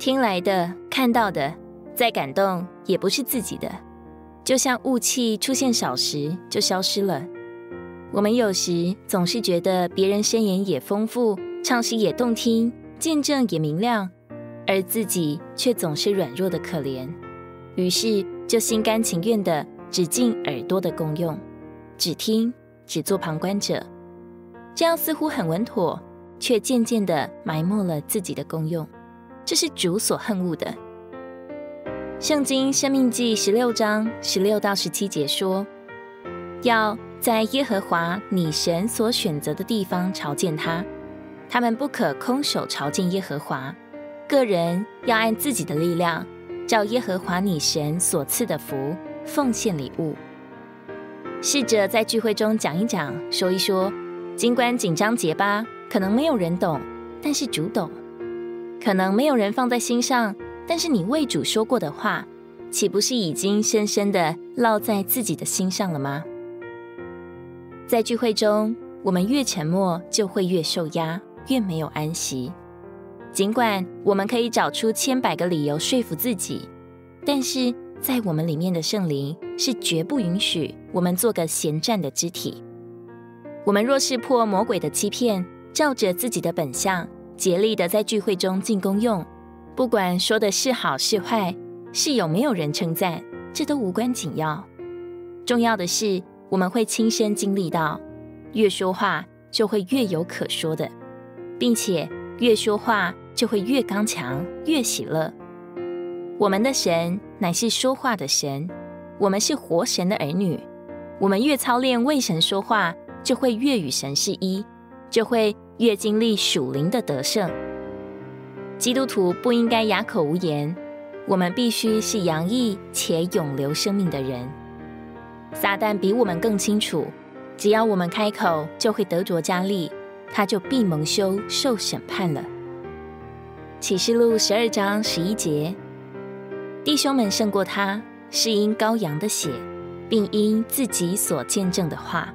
听来的、看到的，再感动也不是自己的，就像雾气出现少时就消失了。我们有时总是觉得别人声言也丰富，唱诗也动听，见证也明亮，而自己却总是软弱的可怜，于是就心甘情愿的只尽耳朵的功用，只听，只做旁观者。这样似乎很稳妥，却渐渐的埋没了自己的功用。这是主所恨恶的。圣经生命记十六章十六到十七节说：“要在耶和华你神所选择的地方朝见他，他们不可空手朝见耶和华。个人要按自己的力量，照耶和华你神所赐的福，奉献礼物。试着在聚会中讲一讲，说一说。”尽管紧张结巴，可能没有人懂，但是主懂；可能没有人放在心上，但是你为主说过的话，岂不是已经深深的烙在自己的心上了吗？在聚会中，我们越沉默，就会越受压，越没有安息。尽管我们可以找出千百个理由说服自己，但是在我们里面的圣灵是绝不允许我们做个闲站的肢体。我们若是破魔鬼的欺骗，照着自己的本相，竭力的在聚会中进功用，不管说的是好是坏，是有没有人称赞，这都无关紧要。重要的是，我们会亲身经历到，越说话就会越有可说的，并且越说话就会越刚强，越喜乐。我们的神乃是说话的神，我们是活神的儿女，我们越操练为神说话。就会越与神是一，就会越经历属灵的得胜。基督徒不应该哑口无言，我们必须是洋溢且永留生命的人。撒旦比我们更清楚，只要我们开口，就会得着加力，他就必蒙羞受审判了。启示录十二章十一节：弟兄们胜过他，是因羔羊的血，并因自己所见证的话。